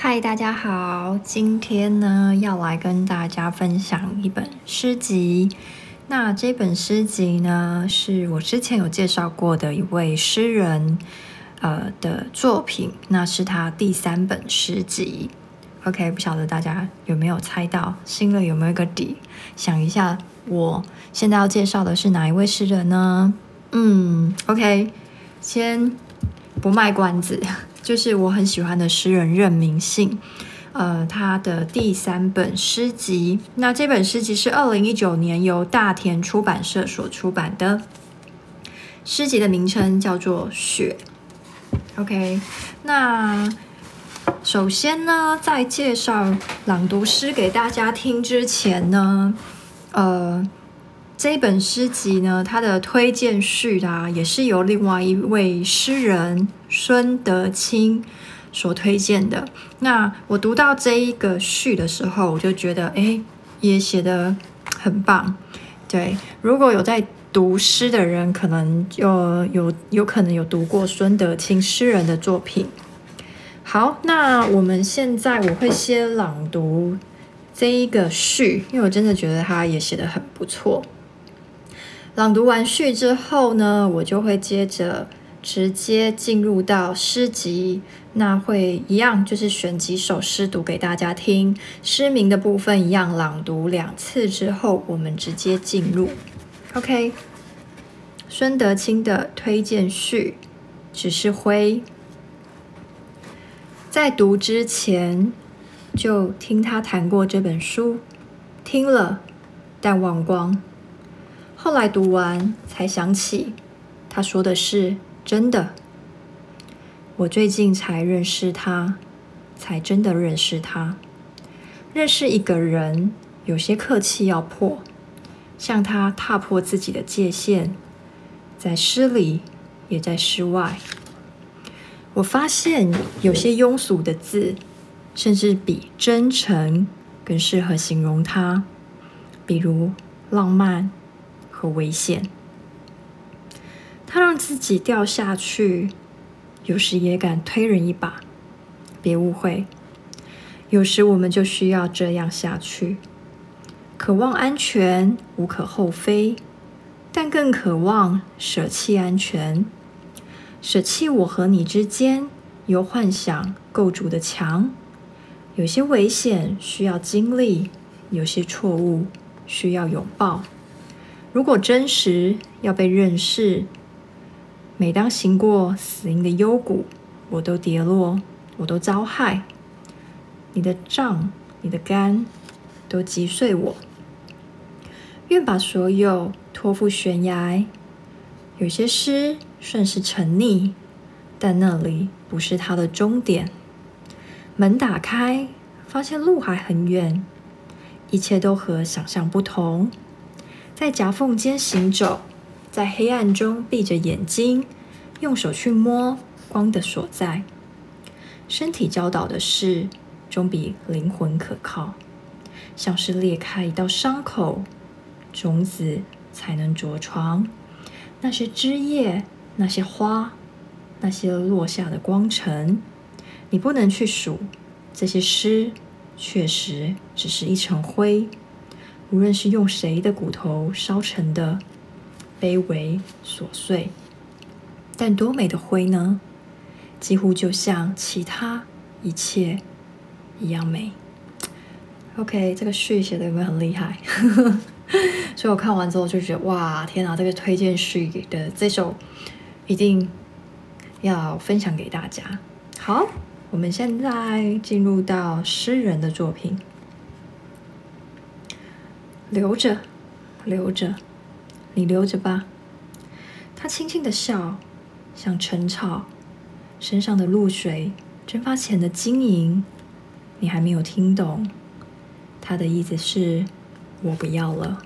嗨，大家好，今天呢要来跟大家分享一本诗集。那这本诗集呢是我之前有介绍过的一位诗人呃的作品，那是他第三本诗集。OK，不晓得大家有没有猜到，心里有没有一个底？想一下，我现在要介绍的是哪一位诗人呢？嗯，OK，先不卖关子。就是我很喜欢的诗人任明信，呃，他的第三本诗集。那这本诗集是二零一九年由大田出版社所出版的。诗集的名称叫做《雪》。OK，那首先呢，在介绍朗读诗给大家听之前呢，呃。这一本诗集呢，它的推荐序啊，也是由另外一位诗人孙德清所推荐的。那我读到这一个序的时候，我就觉得，哎，也写得很棒。对，如果有在读诗的人，可能有有有可能有读过孙德清诗人的作品。好，那我们现在我会先朗读这一个序，因为我真的觉得他也写得很不错。朗读完序之后呢，我就会接着直接进入到诗集，那会一样就是选几首诗读给大家听，诗名的部分一样朗读两次之后，我们直接进入。OK，孙德清的推荐序，只是灰。在读之前就听他谈过这本书，听了但忘光。后来读完才想起，他说的是真的。我最近才认识他，才真的认识他。认识一个人，有些客气要破，像他踏破自己的界限，在诗里，也在诗外。我发现有些庸俗的字，甚至比真诚更适合形容他，比如浪漫。和危险，他让自己掉下去，有时也敢推人一把。别误会，有时我们就需要这样下去。渴望安全无可厚非，但更渴望舍弃安全，舍弃我和你之间由幻想构筑的墙。有些危险需要经历，有些错误需要拥抱。如果真实要被认识，每当行过死荫的幽谷，我都跌落，我都遭害。你的杖，你的竿，都击碎我。愿把所有托付悬崖。有些诗顺势沉溺，但那里不是它的终点。门打开，发现路还很远，一切都和想象不同。在夹缝间行走，在黑暗中闭着眼睛，用手去摸光的所在。身体教导的事，总比灵魂可靠。像是裂开一道伤口，种子才能着床。那些枝叶，那些花，那些落下的光尘，你不能去数。这些诗，确实只是一层灰。无论是用谁的骨头烧成的，卑微琐碎，但多美的灰呢？几乎就像其他一切一样美。OK，这个序写的有没有很厉害？所以我看完之后就觉得，哇，天哪！这个推荐序的这首一定要分享给大家。好，我们现在进入到诗人的作品。留着，留着，你留着吧。他轻轻的笑，像晨草，身上的露水蒸发前的晶莹。你还没有听懂，他的意思是，我不要了。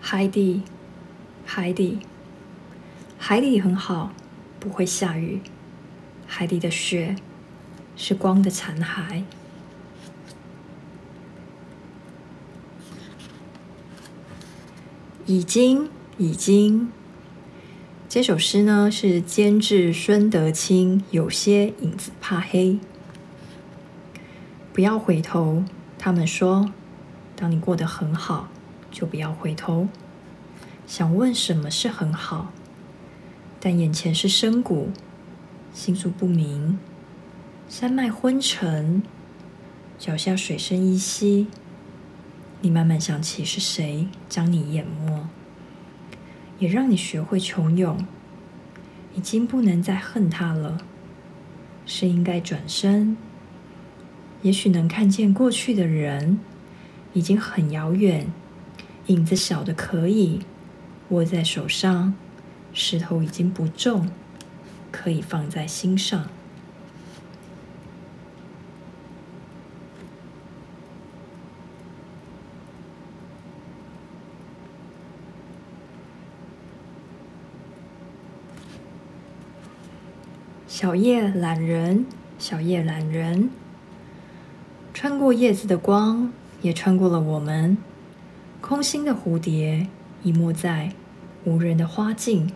海底，海底。海底很好，不会下雨。海底的雪是光的残骸。已经，已经。这首诗呢是监制孙德清，有些影子怕黑。不要回头，他们说，当你过得很好，就不要回头。想问什么是很好，但眼前是深谷，心宿不明，山脉昏沉，脚下水深依稀。你慢慢想起是谁将你淹没。也让你学会穷勇，已经不能再恨他了，是应该转身。也许能看见过去的人，已经很遥远，影子小的可以握在手上，石头已经不重，可以放在心上。小叶懒人，小叶懒人，穿过叶子的光，也穿过了我们。空心的蝴蝶，隐没在无人的花径。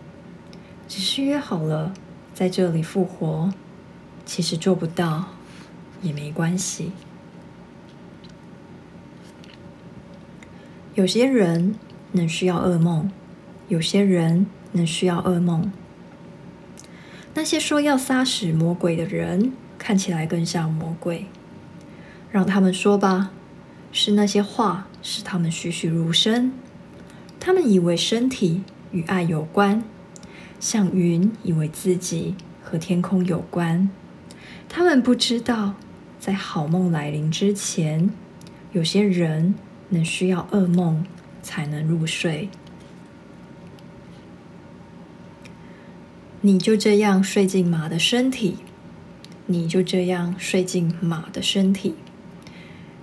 只是约好了在这里复活，其实做不到也没关系。有些人能需要噩梦，有些人能需要噩梦。那些说要杀死魔鬼的人，看起来更像魔鬼。让他们说吧，是那些话使他们栩栩如生。他们以为身体与爱有关，像云以为自己和天空有关。他们不知道，在好梦来临之前，有些人能需要噩梦才能入睡。你就这样睡进马的身体，你就这样睡进马的身体。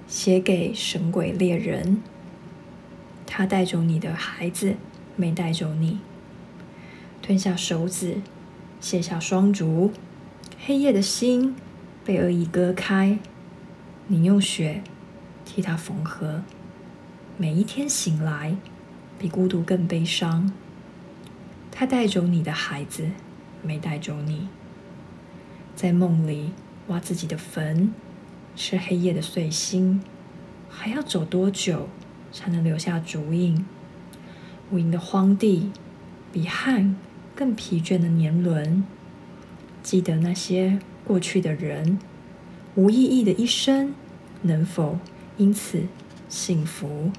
写给神鬼猎人，他带走你的孩子，没带走你。吞下手指，卸下双足，黑夜的心被恶意割开，你用血替他缝合。每一天醒来，比孤独更悲伤。他带走你的孩子。没带走你，在梦里挖自己的坟，吃黑夜的碎星，还要走多久才能留下足印？无垠的荒地，比汗更疲倦的年轮。记得那些过去的人，无意义的一生，能否因此幸福？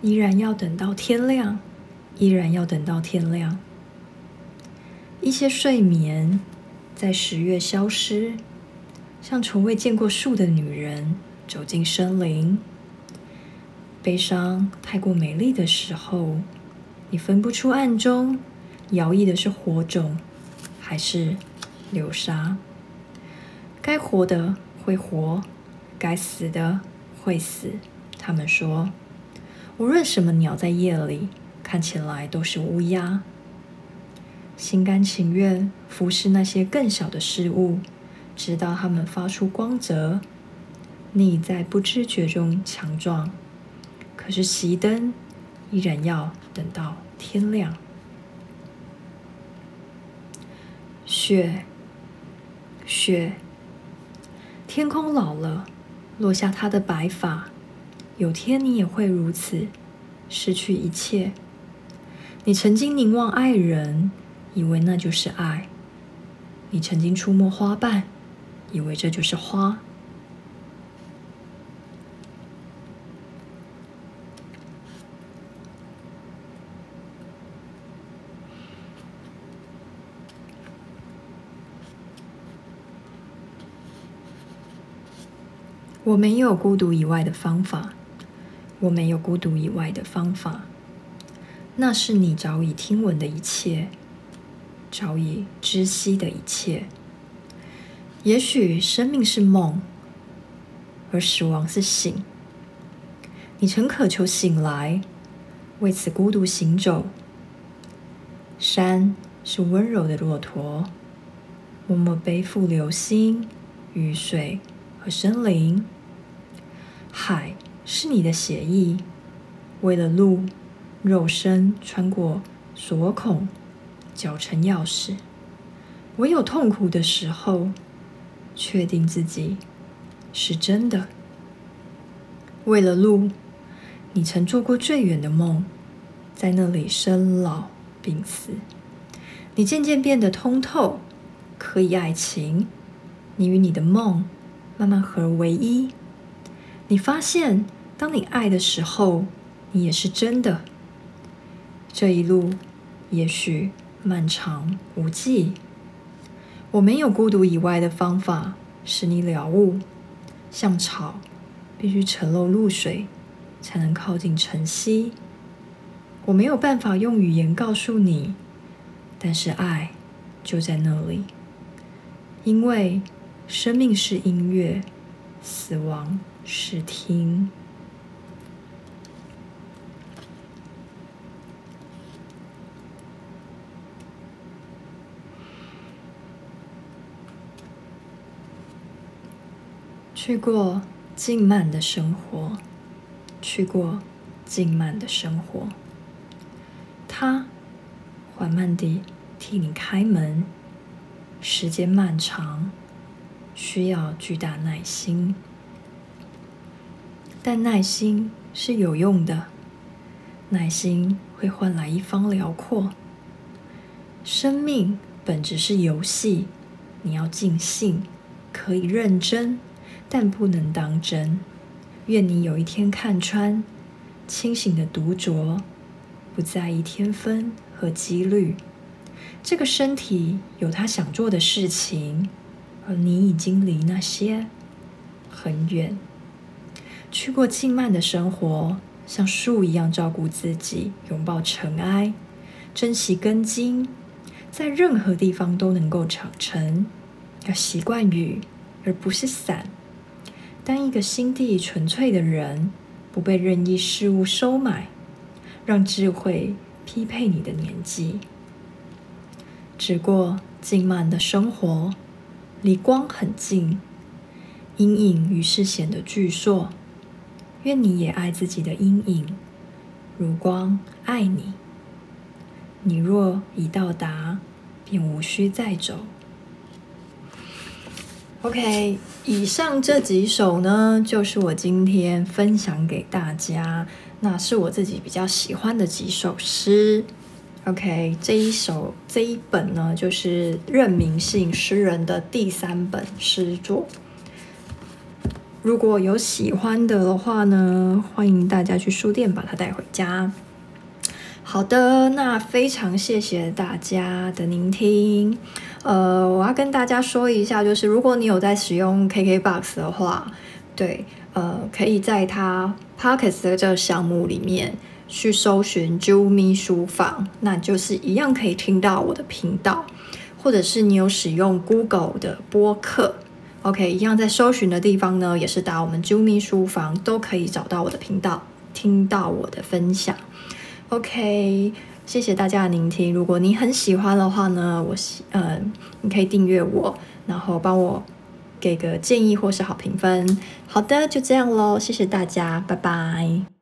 依然要等到天亮。依然要等到天亮。一些睡眠在十月消失，像从未见过树的女人走进森林。悲伤太过美丽的时候，你分不出暗中摇曳的是火种还是流沙。该活的会活，该死的会死。他们说，无论什么鸟在夜里。看起来都是乌鸦，心甘情愿服侍那些更小的事物，直到它们发出光泽。你在不知觉中强壮，可是熄灯依然要等到天亮。雪，雪，天空老了，落下它的白发。有天你也会如此，失去一切。你曾经凝望爱人，以为那就是爱；你曾经触摸花瓣，以为这就是花。我没有孤独以外的方法，我没有孤独以外的方法。那是你早已听闻的一切，早已知悉的一切。也许生命是梦，而死亡是醒。你曾渴求醒来，为此孤独行走。山是温柔的骆驼，默默背负流星、雨水和森林。海是你的血液，为了路，肉身穿过锁孔，绞成钥匙。唯有痛苦的时候，确定自己是真的。为了路，你曾做过最远的梦，在那里生老病死。你渐渐变得通透，可以爱情。你与你的梦慢慢合而为一。你发现，当你爱的时候，你也是真的。这一路也许漫长无际。我没有孤独以外的方法使你了悟，像草。必须沉露露水，才能靠近晨曦。我没有办法用语言告诉你，但是爱就在那里。因为生命是音乐，死亡是听。去过。静慢的生活，去过静慢的生活。他缓慢地替你开门，时间漫长，需要巨大耐心，但耐心是有用的，耐心会换来一方辽阔。生命本质是游戏，你要尽兴，可以认真。但不能当真。愿你有一天看穿，清醒的独酌，不在意天分和几率。这个身体有他想做的事情，而你已经离那些很远。去过静慢的生活，像树一样照顾自己，拥抱尘埃，珍惜根茎，在任何地方都能够长成。要习惯雨，而不是伞。当一个心地纯粹的人，不被任意事物收买，让智慧匹配你的年纪。只过静慢的生活，离光很近，阴影于是显得巨硕。愿你也爱自己的阴影，如光爱你。你若已到达，便无需再走。OK，以上这几首呢，就是我今天分享给大家，那是我自己比较喜欢的几首诗。OK，这一首这一本呢，就是任明信诗人的第三本诗作。如果有喜欢的的话呢，欢迎大家去书店把它带回家。好的，那非常谢谢大家的聆听。呃，我要跟大家说一下，就是如果你有在使用 KKBOX 的话，对，呃，可以在它 Podcast 的这个项目里面去搜寻 “Jumy 书房”，那就是一样可以听到我的频道，或者是你有使用 Google 的播客，OK，一样在搜寻的地方呢，也是打我们 Jumi 书房”，都可以找到我的频道，听到我的分享。OK，谢谢大家的聆听。如果你很喜欢的话呢，我喜呃，你可以订阅我，然后帮我给个建议或是好评分。好的，就这样喽，谢谢大家，拜拜。